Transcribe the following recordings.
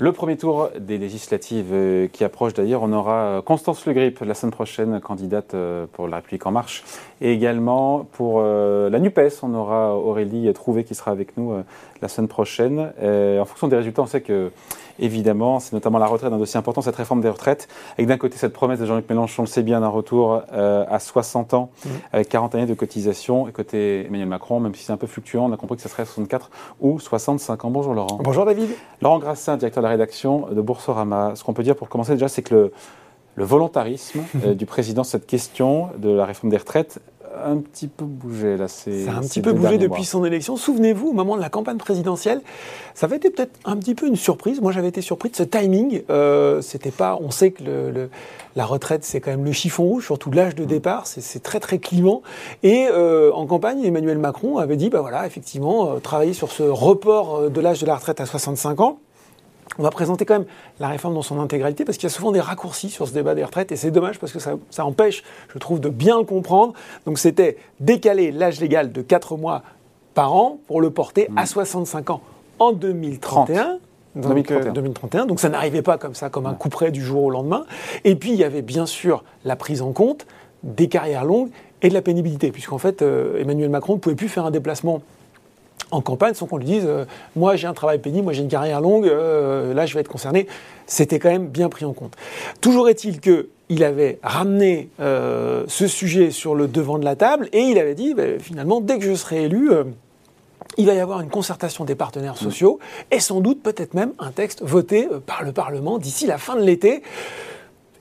Le premier tour des législatives euh, qui approche d'ailleurs, on aura euh, Constance Le Grip la semaine prochaine, candidate euh, pour La République En Marche. Et également pour la NUPES, on aura Aurélie Trouvé qui sera avec nous la semaine prochaine. en fonction des résultats, on sait que évidemment, c'est notamment la retraite, un dossier important, cette réforme des retraites, avec d'un côté cette promesse de Jean-Luc Mélenchon, on le sait bien, d'un retour à 60 ans, mmh. avec 40 années de cotisation, et côté Emmanuel Macron, même si c'est un peu fluctuant, on a compris que ce serait 64 ou 65 ans. Bonjour Laurent. Bonjour David. Laurent Grassin, directeur de la rédaction de Boursorama. Ce qu'on peut dire pour commencer déjà, c'est que le, volontarisme euh, du président sur cette question de la réforme des retraites un petit peu bougé là. A un petit peu bougé depuis son élection. Souvenez-vous, au moment de la campagne présidentielle, ça avait été peut-être un petit peu une surprise. Moi, j'avais été surpris de ce timing. Euh, c'était pas. On sait que le, la retraite, c'est quand même le chiffon rouge, surtout l'âge de départ. C'est très très clivant. Et euh, en campagne, Emmanuel Macron avait dit, bah voilà, effectivement, travailler sur ce report de l'âge de la retraite à 65 ans. On va présenter quand même la réforme dans son intégralité parce qu'il y a souvent des raccourcis sur ce débat des retraites et c'est dommage parce que ça, empêche, je trouve, de bien le comprendre. Donc c'était décaler l'âge légal de 4 mois par an pour le porter à 65 mmh. ans en 2031. Donc, 2031. Euh, donc ça n'arrivait pas comme ça, comme un coup près du jour au lendemain. Et puis il y avait bien sûr la prise en compte des carrières longues et de la pénibilité, puisqu'en fait euh, Emmanuel Macron ne pouvait plus faire un déplacement en campagne sans qu'on lui dise euh, moi j'ai un travail pénible, moi j'ai une carrière longue, euh, là je vais être concerné. C'était quand même bien pris en compte. Toujours est-il que il avait ramené euh, ce sujet sur le devant de la table et il avait dit ben, finalement dès que je serai élu il va y avoir une concertation des partenaires sociaux et sans doute peut-être même un texte voté par le Parlement d'ici la fin de l'été.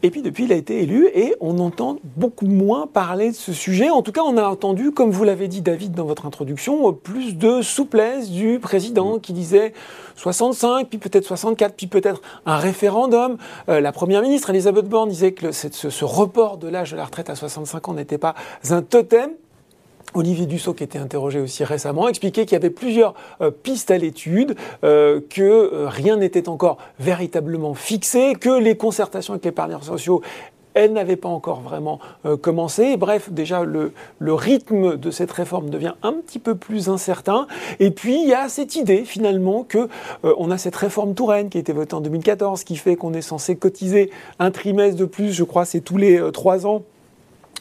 Et puis depuis, il a été élu et on entend beaucoup moins parler de ce sujet. En tout cas, on a entendu, comme vous l'avez dit David dans votre introduction, plus de souplesse du président qui disait 65, puis peut-être 64, puis peut-être un référendum. Euh, la première ministre, Elisabeth Borne, disait que ce report de l'âge de la retraite à 65 ans n'était pas un totem. Olivier Dussault, qui était interrogé aussi récemment, expliquait qu'il y avait plusieurs euh, pistes à l'étude, euh, que euh, rien n'était encore véritablement fixé, que les concertations avec les partenaires sociaux elles n'avaient pas encore vraiment commencé. Bref, déjà, le, rythme de cette réforme devient un petit peu plus incertain. Et puis, il y a cette idée, finalement, que on a cette réforme Touraine qui a été votée en 2014, qui fait qu'on est censé cotiser un trimestre de plus, je crois, c'est tous les trois ans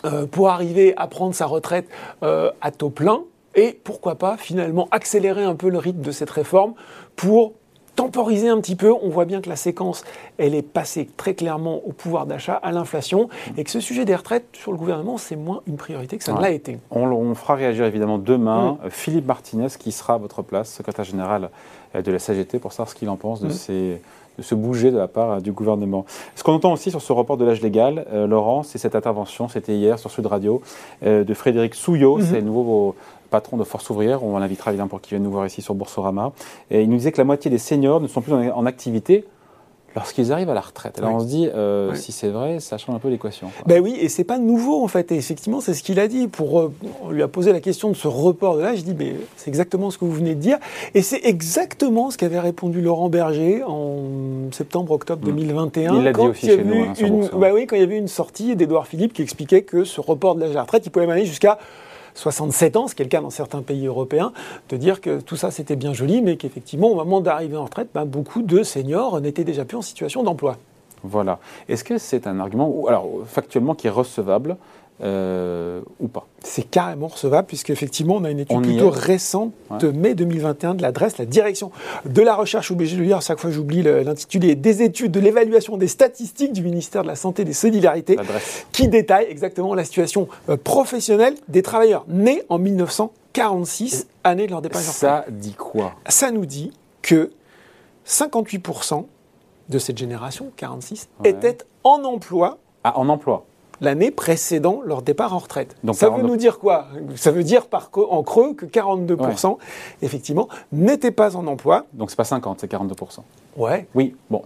euh, pour arriver à prendre sa retraite euh, à taux plein et pourquoi pas finalement accélérer un peu le rythme de cette réforme pour temporiser un petit peu. On voit bien que la séquence, elle est passée très clairement au pouvoir d'achat, à l'inflation, et que ce sujet des retraites sur le gouvernement, c'est moins une priorité que ça ne l'a été. On, fera réagir évidemment demain mm. Philippe Martinez, qui sera à votre place, secrétaire général euh, de la CGT, pour savoir ce qu'il en pense de mm. ces de se bouger de la part euh, du gouvernement. Ce qu'on entend aussi sur ce report de l'âge légal, euh, Laurent, c'est cette intervention, c'était hier sur Sud Radio, euh, de Frédéric Souillot, mhm. c'est le nouveau patron de Force ouvrière, on l'invitera évidemment pour qu'il vienne nous voir ici sur Boursorama. Et il nous disait que la moitié des seniors ne sont plus en activité lorsqu'ils arrivent à la retraite. Alors on se dit, euh, si c'est vrai, ça change un peu l'équation. Ben oui, et c'est pas nouveau en fait. Et effectivement, c'est ce qu'il a dit. Pour, euh, on lui a posé la question de ce report de l'âge. Je dis, mais c'est exactement ce que vous venez de dire. Et c'est exactement ce qu'avait répondu Laurent Berger en septembre-octobre 2021. Mm. Il l'a dit aussi chez nous. Hein, bah oui, quand il y avait une sortie d'Edouard Philippe qui expliquait que ce report de l'âge de la retraite, il pouvait aller jusqu'à 67 ans, ce qui est le cas dans certains pays européens, de dire que tout ça c'était bien joli, mais qu'effectivement au moment d'arriver en retraite, ben, beaucoup de seniors n'étaient déjà plus en situation d'emploi. Voilà. Est-ce que c'est un argument, alors factuellement, qui est recevable euh, ou pas. C'est carrément recevable, puisqu'effectivement, on a une étude plutôt récente de mai 2021 de l'adresse, la direction de la recherche, obligé de le dire, chaque fois j'oublie l'intitulé, des études de l'évaluation des statistiques du ministère de la Santé et des Solidarités, qui détaille exactement la situation euh, professionnelle des travailleurs nés en 1946, année de leur départ. Ça dit quoi? Ça nous dit que 58% de cette génération, 46, étaient en emploi. Ah, en emploi l'année précédant leur départ en retraite. Donc ça veut nous dire quoi? Ça veut dire par, en creux que 42%, effectivement, n'étaient pas en emploi. Donc c'est pas 50, c'est 42%. Ouais. Oui, bon,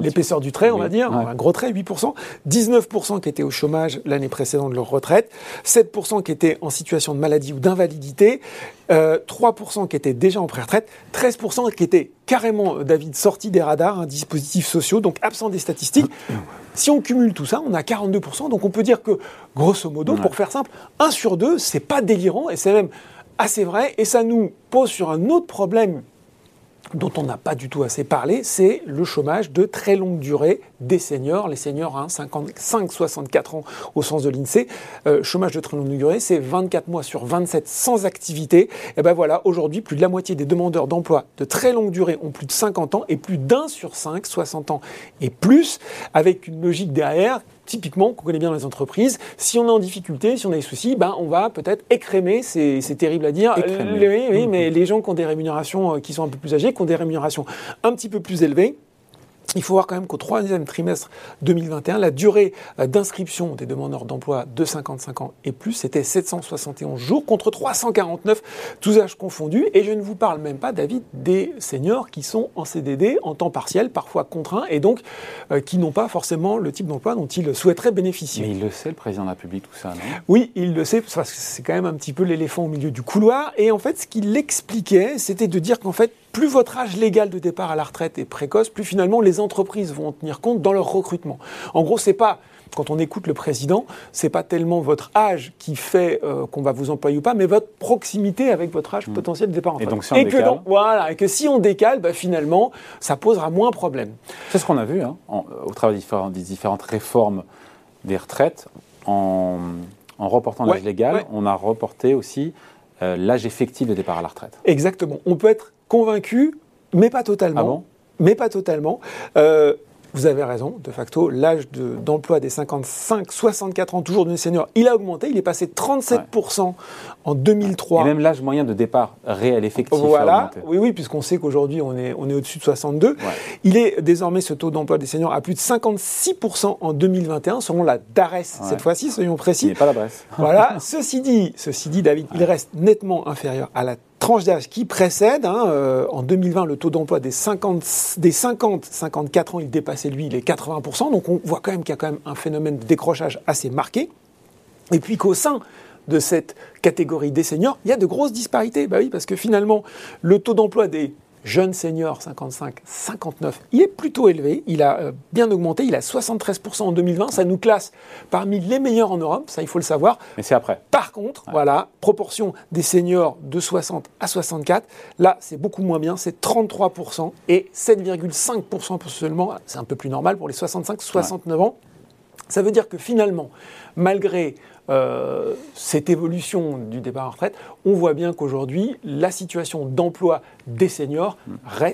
L'épaisseur du trait, on va dire, un gros trait, 8%. 19% qui étaient au chômage l'année précédente de leur retraite, 7% qui étaient en situation de maladie ou d'invalidité, 3% euh, qui étaient déjà en pré-retraite, 13% qui étaient carrément, euh, David, sortis des radars, un dispositifs sociaux, donc absents des statistiques. Si on cumule tout ça, on a 42%. Donc on peut dire que, grosso modo, pour faire simple, 1 sur 2, c'est pas délirant et c'est même assez vrai. Et ça nous pose sur un autre problème dont on n'a pas du tout assez parlé, c'est le chômage de très longue durée des seniors. Les seniors, hein, 55-64 ans au sens de l'INSEE, euh, chômage de très longue durée, c'est 24 mois sur 27 sans activité. Et ben voilà, aujourd'hui, plus de la moitié des demandeurs d'emploi de très longue durée ont plus de 50 ans et plus d'un sur 5, 60 ans et plus, avec une logique derrière typiquement, qu'on connaît bien dans les entreprises, si on est en difficulté, si on a des soucis, ben, on va peut-être écrémer, c'est terrible à dire, oui, oui, mais les gens qui ont des rémunérations euh, qui sont un peu plus âgées, qui ont des rémunérations un petit peu plus élevées, il faut voir quand même qu'au troisième trimestre 2021, la durée euh, d'inscription des demandeurs d'emploi de 55 ans et plus, c'était 771 jours contre 349, tous âges confondus. Et je ne vous parle même pas, David, des seniors qui sont en CDD, en temps partiel, parfois contraints, et donc euh, qui n'ont pas forcément le type d'emploi dont ils souhaiteraient bénéficier. Mais il le sait, le président de la République, tout ça, non? Oui, il le sait, parce que c'est quand même un petit peu l'éléphant au milieu du couloir. Et en fait, ce qu'il expliquait, c'était de dire qu'en fait, plus votre âge légal de départ à la retraite est précoce, plus finalement les entreprises vont en tenir compte dans leur recrutement. En gros, c'est pas quand on écoute le président, c'est pas tellement votre âge qui fait euh, qu'on va vous employer ou pas, mais votre proximité avec votre âge mmh. potentiel de départ en. Et donc si on décale... voilà, et que si on décale, bah, finalement, ça posera moins de problèmes. C'est ce qu'on a vu hein, au travers des différentes réformes des retraites. En, reportant l'âge légal, on a reporté aussi euh, l'âge effectif de départ à la retraite. Exactement. On peut être convaincu, mais pas totalement. Ah mais pas totalement. Euh, vous avez raison, de facto, l'âge d'emploi des 55-64 ans, toujours d'une senior, il a augmenté, il est passé de 37% en 2003. Et même l'âge moyen de départ réel effectif voilà. a augmenté. Oui, oui, puisqu'on sait qu'aujourd'hui on est, on est au-dessus de 62. Il est désormais ce taux d'emploi des seniors à plus de 56% en 2021, selon la DARES, cette fois-ci, soyons précis. Il n'est pas la Bresse. voilà, ceci dit, ceci dit, David, il reste nettement inférieur à la tranche d'âge qui précède. Hein, euh, en 2020, le taux d'emploi des 50, des 50, 54 ans, il dépassait lui les 80%. Donc on voit quand même qu'il y a quand même un phénomène de décrochage assez marqué. Et puis qu'au sein de cette catégorie des seniors, il y a de grosses disparités. Bah oui, parce que finalement, le taux d'emploi des jeune senior 55, 59, il est plutôt élevé, il a euh, bien augmenté, il a 73% en 2020, ça nous classe parmi les meilleurs en Europe, ça il faut le savoir. Mais c'est après. Par contre, voilà, proportion des seniors de 60 à 64, là c'est beaucoup moins bien, c'est 33% et 7,5% seulement, c'est un peu plus normal pour les 65-69 ans. Ça veut dire que finalement, malgré euh, cette évolution du départ en retraite, on voit bien qu'aujourd'hui, la situation d'emploi des seniors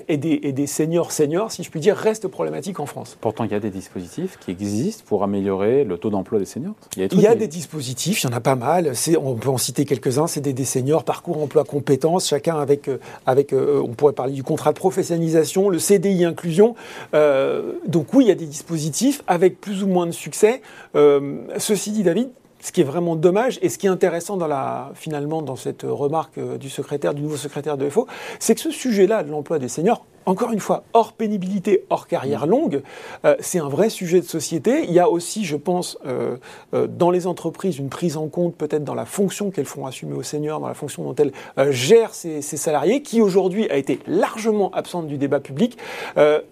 et des, et des, seniors seniors, si je puis dire, reste problématique en France. Pourtant, il y a des dispositifs qui existent pour améliorer le taux d'emploi des seniors. Il y a, il y a des dispositifs, il y en a pas mal. On peut en citer quelques-uns. C'est des, des, seniors, parcours emploi compétences, chacun avec, euh, avec euh, on pourrait parler du contrat de professionnalisation, le CDI inclusion. donc oui, il y a des dispositifs avec plus ou moins de succès. ceci dit, David, ce qui est vraiment dommage et ce qui est intéressant dans finalement dans cette remarque euh, du du nouveau secrétaire de FO, c'est que ce sujet-là de l'emploi des seniors, encore une fois, hors pénibilité, hors carrière longue, euh, c'est un vrai sujet de société. Il y a aussi, je pense, euh, euh, dans les entreprises, une prise en compte peut-être dans la fonction qu'elles font assumer aux seniors, dans la fonction dont elles gèrent ces, salariés, qui aujourd'hui a été largement absente du débat public.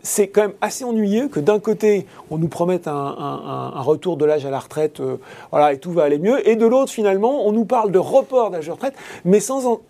c'est quand même assez ennuyeux que d'un côté, on nous promette un, retour de l'âge à la retraite, voilà, et tout va aller mieux, et de l'autre, finalement, on nous parle de report d'âge de retraite, mais sans en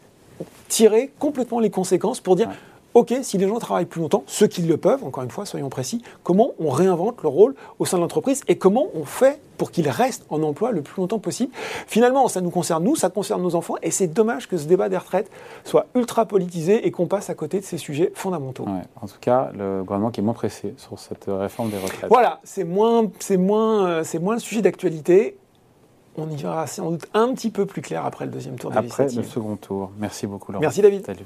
tirer complètement les conséquences pour dire... OK, si les gens travaillent plus longtemps, ceux qui le peuvent, encore une fois, soyons précis, comment on réinvente leur rôle au sein de l'entreprise et comment on fait pour qu'ils restent en emploi le plus longtemps possible. Finalement, ça nous concerne nous, ça concerne nos enfants, et c'est dommage que ce débat des retraites soit ultra politisé et qu'on passe à côté de ces sujets fondamentaux. en tout cas, le gouvernement qui est moins pressé sur cette réforme des retraites. Voilà, c'est moins, c'est moins, euh, c'est moins le sujet d'actualité. On y verra sans doute un petit peu plus clair après le deuxième tour des Après le second tour. Merci beaucoup, Laurent. Merci, David. Salut.